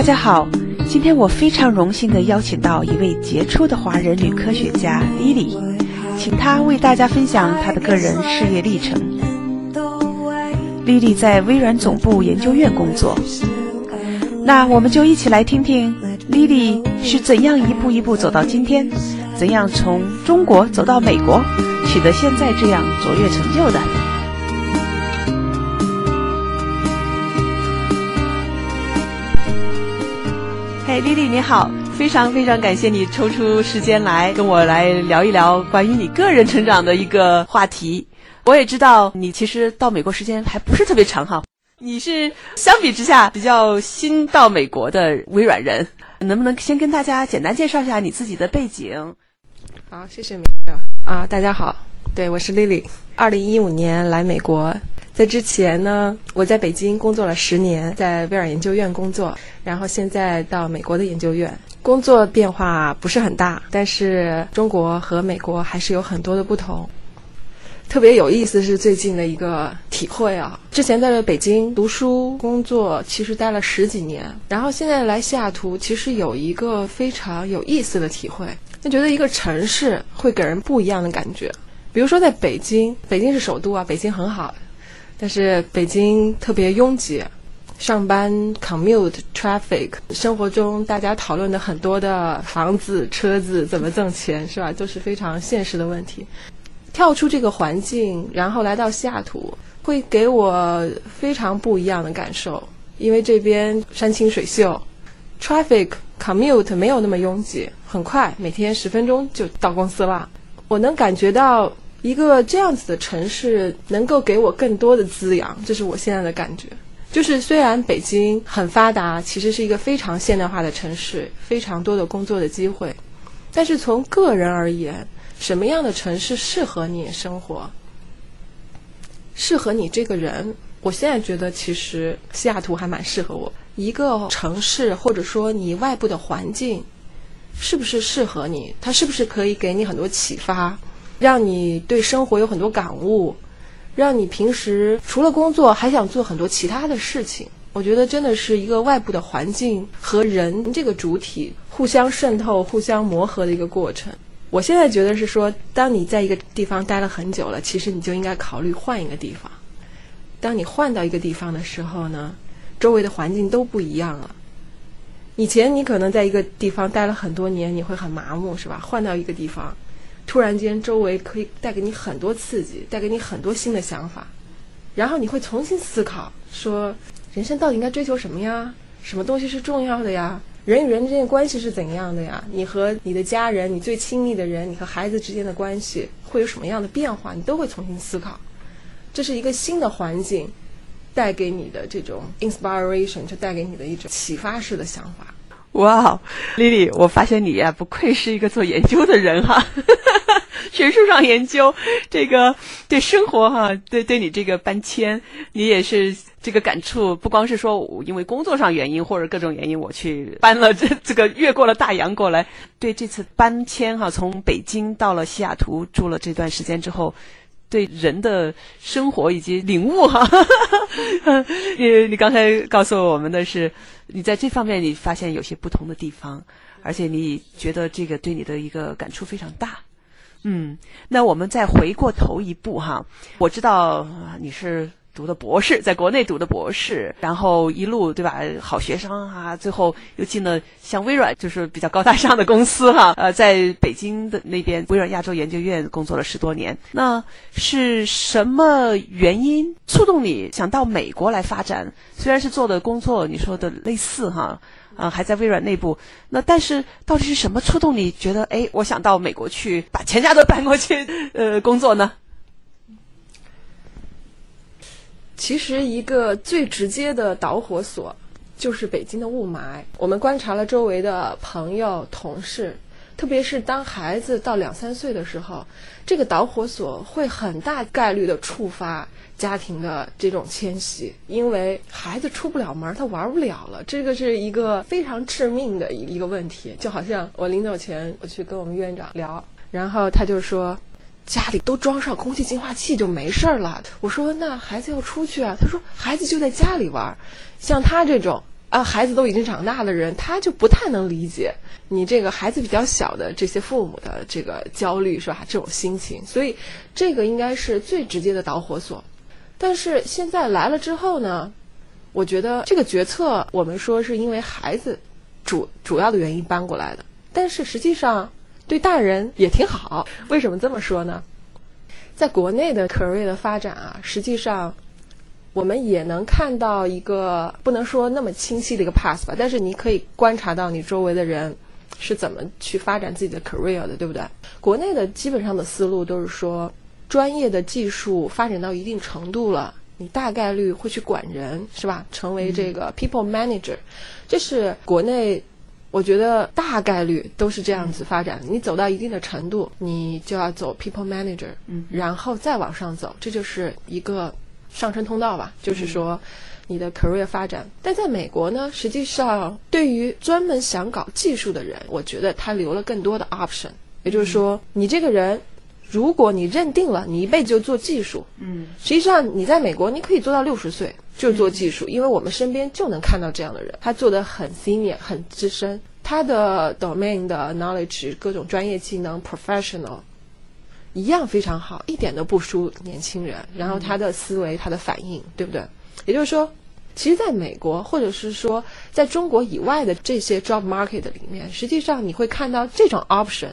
大家好，今天我非常荣幸地邀请到一位杰出的华人女科学家 Lily，请她为大家分享她的个人事业历程。Lily 在微软总部研究院工作，那我们就一起来听听 Lily 是怎样一步一步走到今天，怎样从中国走到美国，取得现在这样卓越成就的。哎，丽丽你好，非常非常感谢你抽出时间来跟我来聊一聊关于你个人成长的一个话题。我也知道你其实到美国时间还不是特别长哈，你是相比之下比较新到美国的微软人，能不能先跟大家简单介绍一下你自己的背景？好，谢谢米啊，大家好，对我是丽丽，二零一五年来美国。在之前呢，我在北京工作了十年，在威尔研究院工作，然后现在到美国的研究院工作，变化不是很大，但是中国和美国还是有很多的不同。特别有意思是最近的一个体会啊，之前在北京读书工作，其实待了十几年，然后现在来西雅图，其实有一个非常有意思的体会，就觉得一个城市会给人不一样的感觉。比如说在北京，北京是首都啊，北京很好。但是北京特别拥挤，上班 commute traffic，生活中大家讨论的很多的房子、车子怎么挣钱，是吧？都是非常现实的问题。跳出这个环境，然后来到西雅图，会给我非常不一样的感受。因为这边山清水秀，traffic commute 没有那么拥挤，很快，每天十分钟就到公司了。我能感觉到。一个这样子的城市能够给我更多的滋养，这是我现在的感觉。就是虽然北京很发达，其实是一个非常现代化的城市，非常多的工作的机会，但是从个人而言，什么样的城市适合你生活，适合你这个人？我现在觉得，其实西雅图还蛮适合我。一个城市或者说你外部的环境，是不是适合你？它是不是可以给你很多启发？让你对生活有很多感悟，让你平时除了工作还想做很多其他的事情。我觉得真的是一个外部的环境和人这个主体互相渗透、互相磨合的一个过程。我现在觉得是说，当你在一个地方待了很久了，其实你就应该考虑换一个地方。当你换到一个地方的时候呢，周围的环境都不一样了。以前你可能在一个地方待了很多年，你会很麻木，是吧？换到一个地方。突然间，周围可以带给你很多刺激，带给你很多新的想法，然后你会重新思考，说人生到底应该追求什么呀？什么东西是重要的呀？人与人之间的关系是怎样的呀？你和你的家人，你最亲密的人，你和孩子之间的关系会有什么样的变化？你都会重新思考。这是一个新的环境带给你的这种 inspiration，就带给你的一种启发式的想法。哇，丽丽，我发现你呀，不愧是一个做研究的人哈，学术上研究这个对生活哈，对对你这个搬迁，你也是这个感触，不光是说因为工作上原因或者各种原因我去搬了这这个越过了大洋过来，对这次搬迁哈，从北京到了西雅图住了这段时间之后。对人的生活以及领悟哈，你你刚才告诉我们的是，你在这方面你发现有些不同的地方，而且你觉得这个对你的一个感触非常大。嗯，那我们再回过头一步哈，我知道你是。读的博士，在国内读的博士，然后一路对吧，好学生啊，最后又进了像微软，就是比较高大上的公司哈。呃，在北京的那边微软亚洲研究院工作了十多年。那是什么原因触动你想到美国来发展？虽然是做的工作你说的类似哈，啊，还在微软内部。那但是到底是什么触动你觉得哎，我想到美国去把全家都搬过去呃工作呢？其实，一个最直接的导火索就是北京的雾霾。我们观察了周围的朋友、同事，特别是当孩子到两三岁的时候，这个导火索会很大概率的触发家庭的这种迁徙，因为孩子出不了门，他玩不了了。这个是一个非常致命的一一个问题。就好像我临走前，我去跟我们院长聊，然后他就说。家里都装上空气净化器就没事儿了。我说那孩子要出去啊，他说孩子就在家里玩。像他这种啊，孩子都已经长大的人，他就不太能理解你这个孩子比较小的这些父母的这个焦虑，是吧？这种心情，所以这个应该是最直接的导火索。但是现在来了之后呢，我觉得这个决策，我们说是因为孩子主主要的原因搬过来的，但是实际上对大人也挺好。为什么这么说呢？在国内的 career 的发展啊，实际上。我们也能看到一个不能说那么清晰的一个 path 吧，但是你可以观察到你周围的人是怎么去发展自己的 career 的，对不对？国内的基本上的思路都是说，专业的技术发展到一定程度了，你大概率会去管人，是吧？成为这个 people manager，这是国内，我觉得大概率都是这样子发展。你走到一定的程度，你就要走 people manager，嗯，然后再往上走，这就是一个。上升通道吧，就是说，你的 career 发展。但在美国呢，实际上对于专门想搞技术的人，我觉得他留了更多的 option。也就是说，你这个人，如果你认定了你一辈子就做技术，嗯，实际上你在美国你可以做到六十岁就做技术，因为我们身边就能看到这样的人，他做的很 senior 很资深，他的 domain 的 knowledge 各种专业技能 professional。一样非常好，一点都不输年轻人。然后他的思维、他的反应，对不对？也就是说，其实在美国，或者是说在中国以外的这些 job market 里面，实际上你会看到这种 option，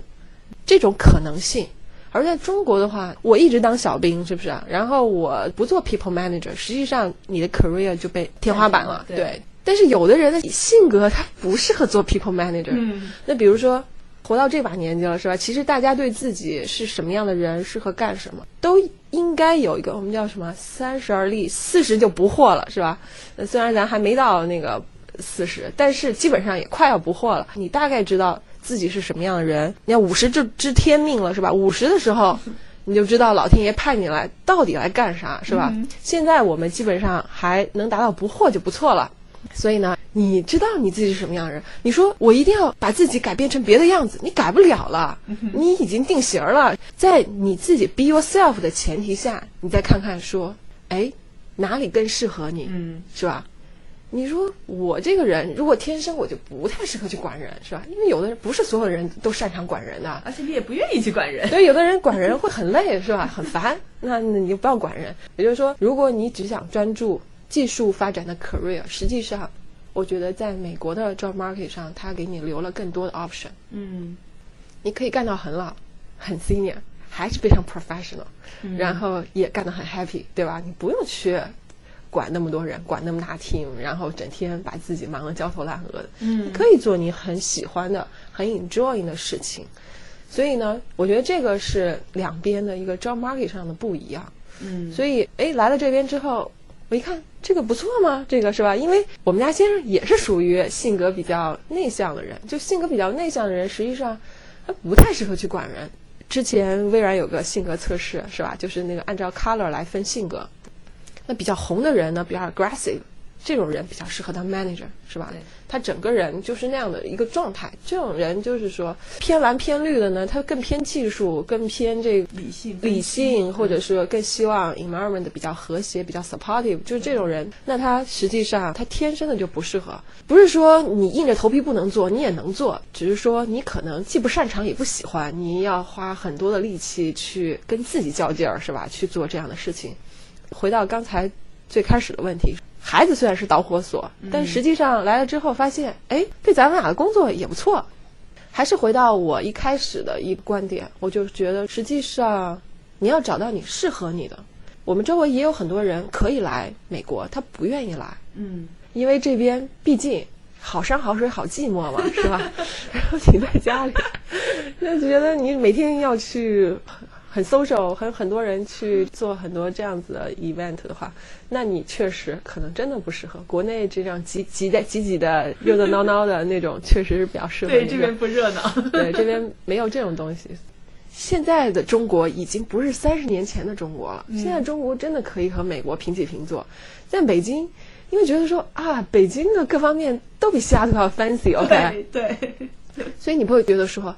这种可能性。而在中国的话，我一直当小兵，是不是？然后我不做 people manager，实际上你的 career 就被天花板了。对。但是有的人的性格他不适合做 people manager。嗯。那比如说。活到这把年纪了，是吧？其实大家对自己是什么样的人，适合干什么，都应该有一个我们叫什么“三十而立，四十就不惑了”，是吧？虽然咱还没到那个四十，但是基本上也快要不惑了。你大概知道自己是什么样的人。你要五十就知天命了，是吧？五十的时候，你就知道老天爷派你来到底来干啥，是吧？现在我们基本上还能达到不惑就不错了。所以呢，你知道你自己是什么样的人？你说我一定要把自己改变成别的样子，你改不了了，你已经定型了。在你自己 be yourself 的前提下，你再看看说，哎，哪里更适合你，嗯，是吧？你说我这个人如果天生我就不太适合去管人，是吧？因为有的人不是所有的人都擅长管人的，而且你也不愿意去管人。对，有的人管人会很累，是吧？很烦，那你就不要管人。也就是说，如果你只想专注。技术发展的 career，实际上，我觉得在美国的 job market 上，它给你留了更多的 option。嗯，你可以干到很老，很 senior，还是非常 professional，然后也干得很 happy，对吧？你不用去管那么多人，管那么大 team，然后整天把自己忙得焦头烂额的。嗯，你可以做你很喜欢的、很 enjoying 的事情。所以呢，我觉得这个是两边的一个 job market 上的不一样。嗯，所以哎，来了这边之后。我一看这个不错吗？这个是吧？因为我们家先生也是属于性格比较内向的人，就性格比较内向的人，实际上他不太适合去管人。之前微软有个性格测试，是吧？就是那个按照 color 来分性格，那比较红的人呢，比较 aggressive。这种人比较适合当 manager，是吧？他整个人就是那样的一个状态。这种人就是说偏蓝偏绿的呢，他更偏技术，更偏这个理性理性，或者说更希望 environment 比较和谐，比较 supportive。就是这种人，那他实际上他天生的就不适合。不是说你硬着头皮不能做，你也能做，只是说你可能既不擅长也不喜欢，你要花很多的力气去跟自己较劲儿，是吧？去做这样的事情。回到刚才最开始的问题。孩子虽然是导火索，但实际上来了之后发现，哎，对咱们俩的工作也不错。还是回到我一开始的一个观点，我就觉得，实际上你要找到你适合你的。我们周围也有很多人可以来美国，他不愿意来，嗯，因为这边毕竟好山好水好寂寞嘛，是吧？然后你在家里，就觉得你每天要去。很 social，很很多人去做很多这样子的 event 的话，那你确实可能真的不适合。国内这样挤挤在挤挤的热热闹闹的那种，确实是比较适合。对，这边不热闹。对，这边没有这种东西。现在的中国已经不是三十年前的中国了。现在中国真的可以和美国平起平坐。在北京，因为觉得说啊，北京的各方面都比西雅图要 fancy，OK？对。所以你不会觉得说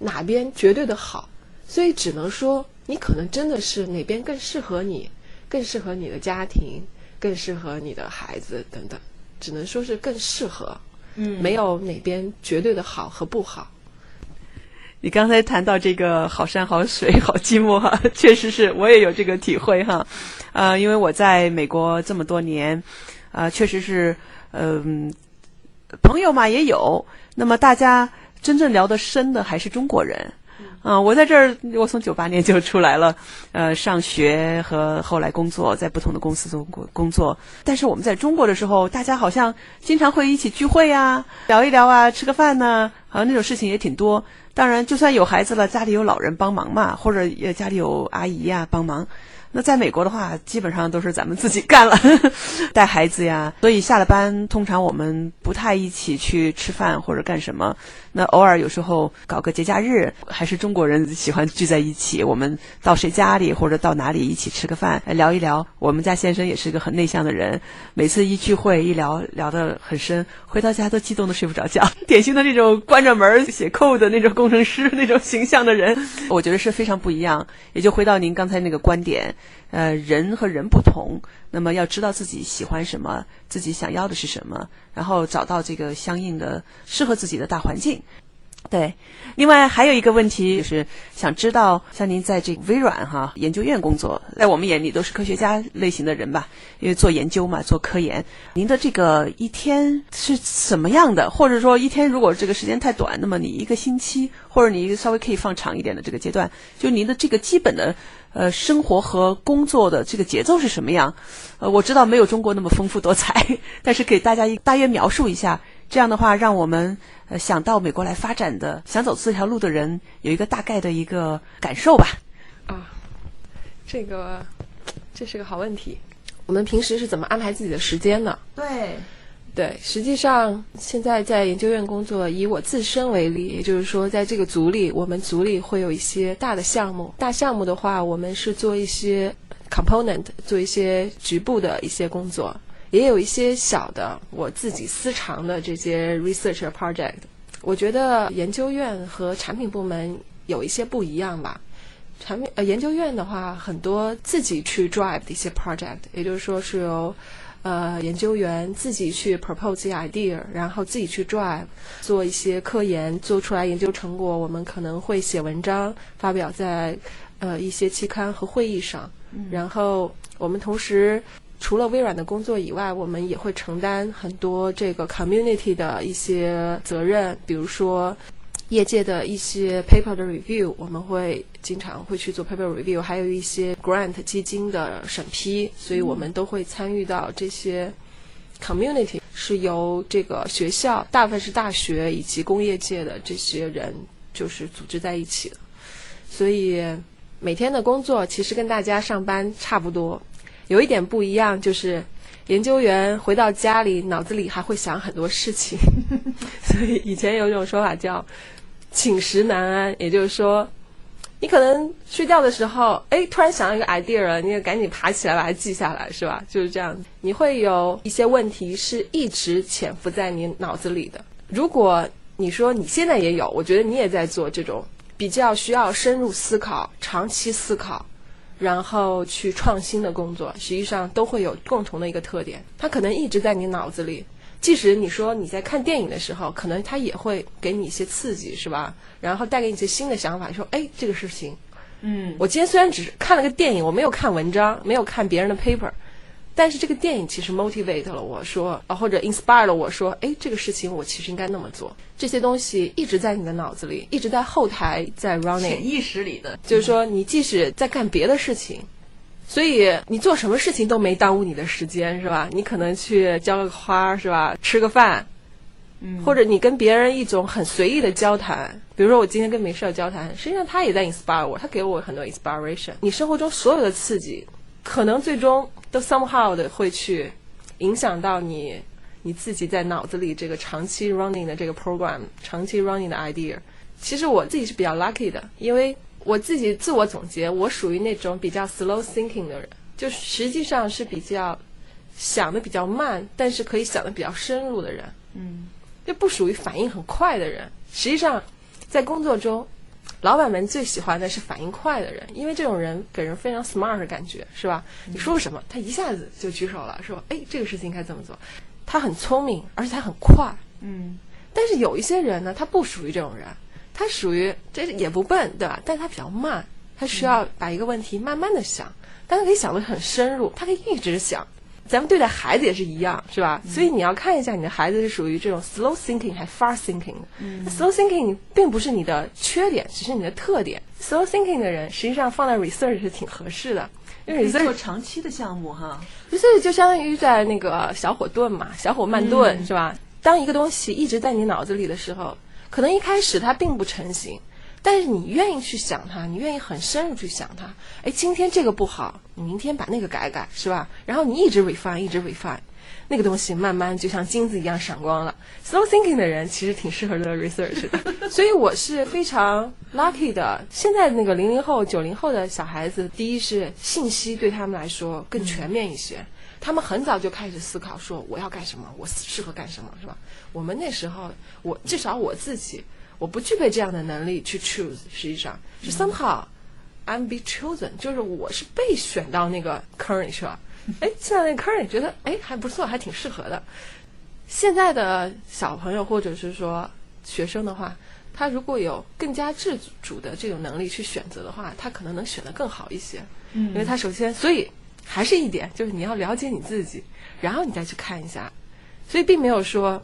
哪边绝对的好。所以只能说，你可能真的是哪边更适合你，更适合你的家庭，更适合你的孩子等等。只能说是更适合，嗯没有哪边绝对的好和不好。你刚才谈到这个好山好水好寂寞哈，确实是我也有这个体会哈，呃，因为我在美国这么多年，啊、确实是，嗯、朋友嘛也有，那么大家真正聊得深的还是中国人。啊、我在这儿，我从九八年就出来了，呃，上学和后来工作，在不同的公司中工工作。但是我们在中国的时候，大家好像经常会一起聚会呀、聊一聊啊，吃个饭呢，好像那种事情也挺多。当然，就算有孩子了，家里有老人帮忙嘛，或者也家里有阿姨呀、帮忙。那在美国的话，基本上都是咱们自己干了，带孩子呀。所以下了班，通常我们不太一起去吃饭或者干什么。那偶尔有时候搞个节假日，还是中国人喜欢聚在一起。我们到谁家里或者到哪里一起吃个饭，聊一聊。我们家先生也是个很内向的人，每次一聚会一聊聊得很深，回到家都激动的睡不着觉。典型的那种关着门写 code 的那种工程师那种形象的人，我觉得是非常不一样。也就回到您刚才那个观点，呃，人和人不同，那么要知道自己喜欢什么，自己想要的是什么，然后找到这个相应的适合自己的大环境。对，另外还有一个问题就是想知道，像您在这个微软哈研究院工作，在我们眼里都是科学家类型的人吧，因为做研究嘛，做科研。您的这个一天是什么样的？或者说一天如果这个时间太短，那么你一个星期，或者你稍微可以放长一点的这个阶段，就您的这个基本的呃生活和工作的这个节奏是什么样？呃，我知道没有中国那么丰富多彩，但是给大家一大约描述一下，这样的话让我们呃想到美国来发展的、想走这条路的人有一个大概的一个感受吧。啊，这个这是个好问题。我们平时是怎么安排自己的时间呢？对，对，实际上现在在研究院工作，以我自身为例，也就是说，在这个组里，我们组里会有一些大的项目。大项目的话，我们是做一些 component，做一些局部的一些工作，也有一些小的我自己私藏的这些 research project。我觉得研究院和产品部门有一些不一样吧。产品呃研究院的话，很多自己去 drive 的一些 project，也就是说是由呃研究员自己去 propose idea，然后自己去 drive 做一些科研，做出来研究成果，我们可能会写文章发表在呃一些期刊和会议上，然后我们同时。除了微软的工作以外，我们也会承担很多这个 community 的一些责任，比如说业界的一些 paper 的 review，我们会经常会去做 paper review，还有一些 grant 基金的审批，所以我们都会参与到这些 community，是由这个学校，大部分是大学以及工业界的这些人就是组织在一起的，所以每天的工作其实跟大家上班差不多，有一点不一样就是。研究员回到家里，脑子里还会想很多事情，所以以前有一种说法叫“寝食难安”，也就是说，你可能睡觉的时候，哎，突然想到一个 idea 了，你也赶紧爬起来把它记下来，是吧？就是这样。你会有一些问题是一直潜伏在你脑子里的。如果你说你现在也有，我觉得你也在做这种比较需要深入思考、长期思考。然后去创新的工作，实际上都会有共同的一个特点，它可能一直在你脑子里。即使你说你在看电影的时候，可能它也会给你一些刺激，是吧？然后带给你一些新的想法，说，哎，这个事情，嗯，我今天虽然只是看了个电影，我没有看文章，没有看别人的 paper，但是这个电影其实 motivate 了我说，啊，或者 inspire 了我说，哎，这个事情我其实应该那么做。这些东西一直在你的脑子里，一直在后台在 running，潜意识里的，就是说，你即使在干别的事情，所以你做什么事情都没耽误你的时间，是吧？你可能去浇个花，是吧？吃个饭，嗯，或者你跟别人一种很随意的交谈，比如说我今天跟梅舍交谈，实际上他也在 inspire 我，他给我很多 inspiration。你生活中所有的刺激，可能最终都 somehow 的会去影响到你。你自己在脑子里这个长期 running 的这个 program，长期 running 的 idea，其实我自己是比较 lucky 的，因为我自己自我总结，我属于那种比较 slow thinking 的人，就实际上是比较想的比较慢，但是可以想的比较深入的人，嗯，就不属于反应很快的人。实际上，在工作中，老板们最喜欢的是反应快的人，因为这种人给人非常 smart 的感觉，是吧？你说什么，他一下子就举手了，说：“哎，这个事情应该怎么做。”他很聪明，而且他很快。嗯但是有一些人呢，他不属于这种人，他属于这也不笨，对吧？但是他比较慢，他需要把一个问题慢慢的想，但他可以想得很深入，他可以一直想。咱们对待孩子也是一样，是吧？所以你要看一下你的孩子是属于这种 slow thinking 还是 fast thinking 的。那 slow thinking 并不是你的缺点，只是你的特点。slow thinking 的人实际上放在 research 是挺合适的，因为可以 research 做长期的项目哈。research 就相当于在那个小火炖嘛，小火慢炖、嗯是吧？当一个东西一直在你脑子里的时候，可能一开始它并不成型，但是你愿意去想它，你愿意很深入去想它。哎，今天这个不好，你明天把那个改改，是吧？然后你一直 refine，一直 refine，那个东西慢慢就像金子一样闪光了。Slow thinking 的人其实挺适合做 research 的，所以我是非常 lucky 的。现在那个零零后、九零后的小孩子，第一是信息对他们来说更全面一些。他们很早就开始思考，说我要干什么，我适合干什么，是吧？我们那时候，我至少我自己，我不具备这样的能力去 choose，实际上是 somehow I'm be chosen，就是我是被选到那个坑里去了。哎，进到那个坑里，觉得哎还不错，还挺适合的。现在的小朋友或者是说学生的话，他如果有更加自主的这种能力去选择的话，他可能能选得更好一些。嗯因为他首先，所以还是一点，就是你要了解你自己，然后你再去看一下。所以并没有说，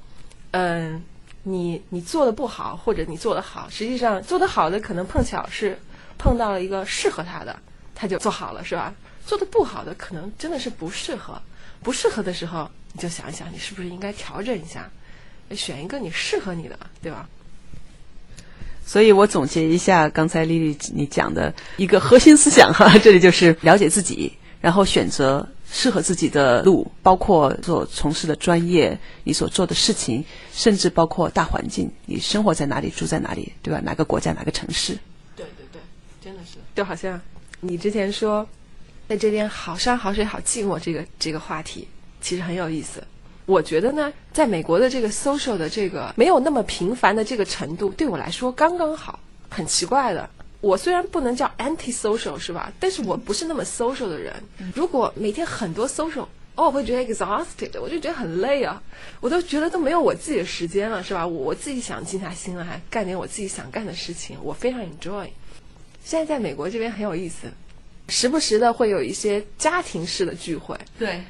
嗯，你你做的不好，或者你做的好，实际上做的好的可能碰巧是碰到了一个适合他的，他就做好了，是吧？做的不好的可能真的是不适合，不适合的时候，你就想一想，你是不是应该调整一下，选一个你适合你的，对吧？所以我总结一下刚才丽丽你讲的一个核心思想哈，这里就是了解自己，然后选择适合自己的路，包括所从事的专业，你所做的事情，甚至包括大环境，你生活在哪里，住在哪里，对吧？哪个国家，哪个城市？对对对，真的是。就好像你之前说，在这边好山好水好寂寞这个这个话题，其实很有意思。我觉得呢，在美国的这个 social 的这个没有那么频繁的这个程度，对我来说刚刚好。很奇怪的，我虽然不能叫 anti social 是吧？但是我不是那么 social 的人。如果每天很多 social，哦，我会觉得 exhausted，我就觉得很累啊，我都觉得都没有我自己的时间了，是吧？我我自己想静下心来干点我自己想干的事情，我非常 enjoy。现在在美国这边很有意思，时不时的会有一些家庭式的聚会，对，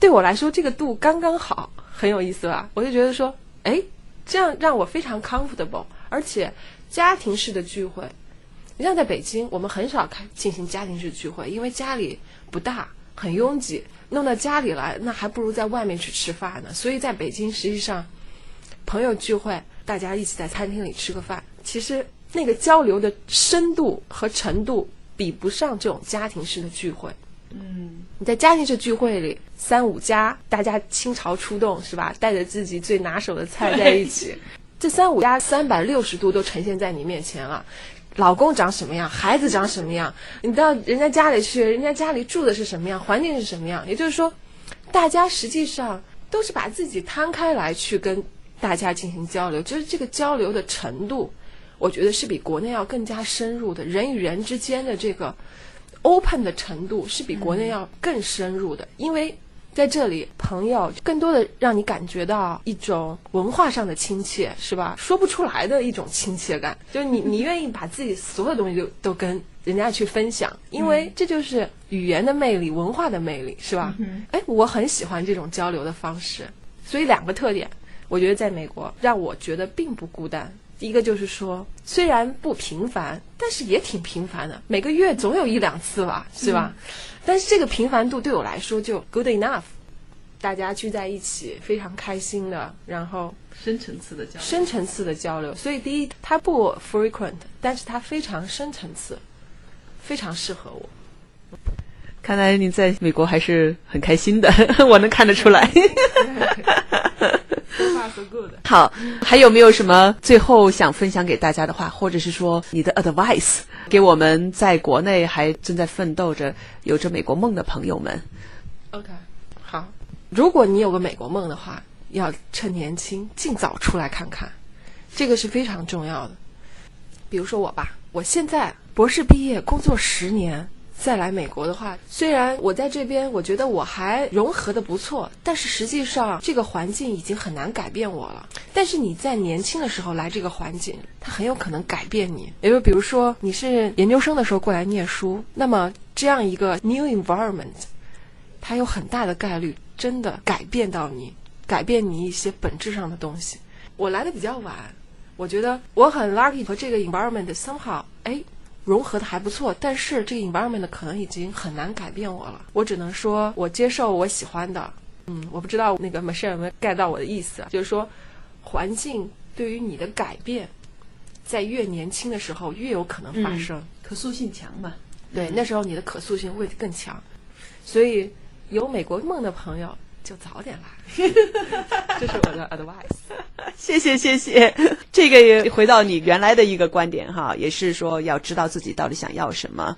对我来说这个度刚刚好，很有意思吧？我就觉得说，哎，这样让我非常 comfortable，而且家庭式的聚会，你像在北京，我们很少开进行家庭式聚会，因为家里不大，很拥挤，弄到家里来，那还不如在外面去吃饭呢。所以在北京，实际上朋友聚会，大家一起在餐厅里吃个饭，其实那个交流的深度和程度比不上这种家庭式的聚会。嗯，你在家庭式聚会里，三五家大家倾巢出动是吧？带着自己最拿手的菜在一起，这三五家三百六十度都呈现在你面前了。老公长什么样，孩子长什么样，你到人家家里去，人家家里住的是什么样，环境是什么样。也就是说，大家实际上都是把自己摊开来去跟大家进行交流，就是这个交流的程度，我觉得是比国内要更加深入的，人与人之间的这个 open 的程度是比国内要更深入的，因为在这里，朋友更多的让你感觉到一种文化上的亲切，是吧？说不出来的一种亲切感，就是你你愿意把自己所有东西都都跟人家去分享，因为这就是语言的魅力、文化的魅力，是吧？哎，我很喜欢这种交流的方式，所以两个特点，我觉得在美国让我觉得并不孤单。第一个就是说，虽然不频繁，但是也挺频繁的，每个月总有一两次吧，是吧？但是这个频繁度对我来说就 good enough，大家聚在一起非常开心的，然后深层次的交流。深层次的交流。所以第一，它不 frequent，但是它非常深层次，非常适合我。看来你在美国还是很开心的，我能看得出来。So far so good。好，还有没有什么最后想分享给大家的话，或者是说你的 advice 给我们在国内还正在奋斗着、有着美国梦的朋友们？OK，好。如果你有个美国梦的话，要趁年轻尽早出来看看，这个是非常重要的。比如说我吧，我现在博士毕业，工作十年，再来美国的话，虽然我在这边，我觉得我还融合的不错，但是实际上这个环境已经很难改变我了。但是你在年轻的时候来这个环境，它很有可能改变你。也就比如说你是研究生的时候过来念书，那么这样一个 new environment，它有很大的概率真的改变到你，改变你一些本质上的东西。我来的比较晚，我觉得我很 lucky 和这个 environment somehow 哎。融合的还不错，但是这个 environment 可能已经很难改变我了。我只能说，我接受我喜欢的。嗯，我不知道那个 Michelle 有没有 get 到我的意思，就是说，环境对于你的改变，在越年轻的时候越有可能发生，可塑性强嘛？对，那时候你的可塑性会更强。所以，有美国梦的朋友。就早点来，这是我的 advice。谢谢谢谢，这个也回到你原来的一个观点哈，也是说要知道自己到底想要什么，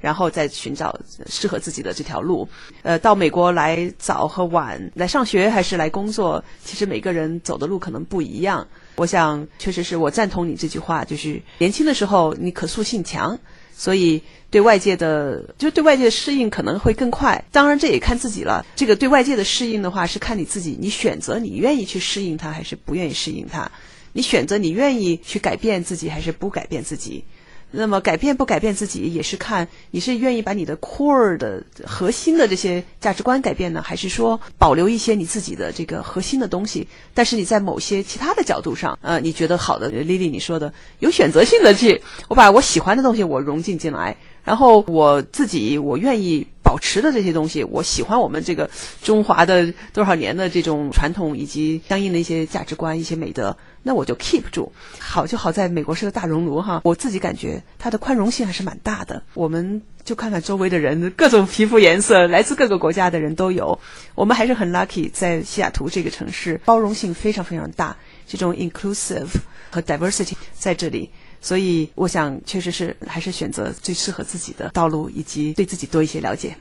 然后再寻找适合自己的这条路。呃，到美国来早和晚，来上学还是来工作，其实每个人走的路可能不一样。我想，确实是我赞同你这句话，就是年轻的时候你可塑性强，所以。对外界的，就对外界的适应可能会更快。当然，这也看自己了。这个对外界的适应的话，是看你自己，你选择你愿意去适应它，还是不愿意适应它。你选择你愿意去改变自己，还是不改变自己。那么，改变不改变自己，也是看你是愿意把你的 core 的核心的这些价值观改变呢，还是说保留一些你自己的这个核心的东西？但是你在某些其他的角度上，呃，你觉得好的，Lily 你说的有选择性的去，我把我喜欢的东西我融进进来。然后我自己我愿意保持的这些东西，我喜欢我们这个中华的多少年的这种传统以及相应的一些价值观、一些美德，那我就 keep 住。好就好在美国是个大熔炉哈，我自己感觉它的宽容性还是蛮大的。我们就看看周围的人，各种皮肤颜色，来自各个国家的人都有。我们还是很 lucky，在西雅图这个城市，包容性非常非常大，这种 inclusive 和 diversity 在这里。所以，我想，确实是还是选择最适合自己的道路，以及对自己多一些了解。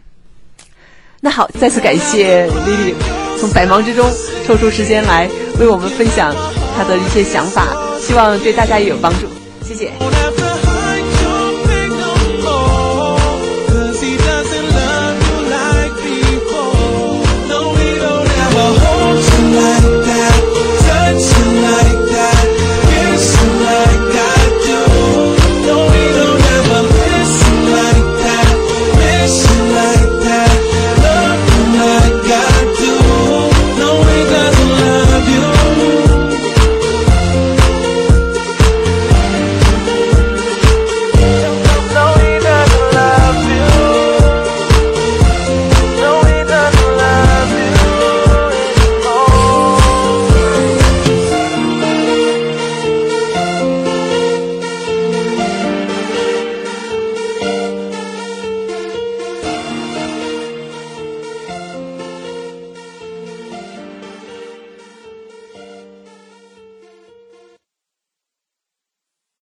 那好，再次感谢 Lily 从百忙之中抽出时间来为我们分享他的一些想法，希望对大家也有帮助。谢谢。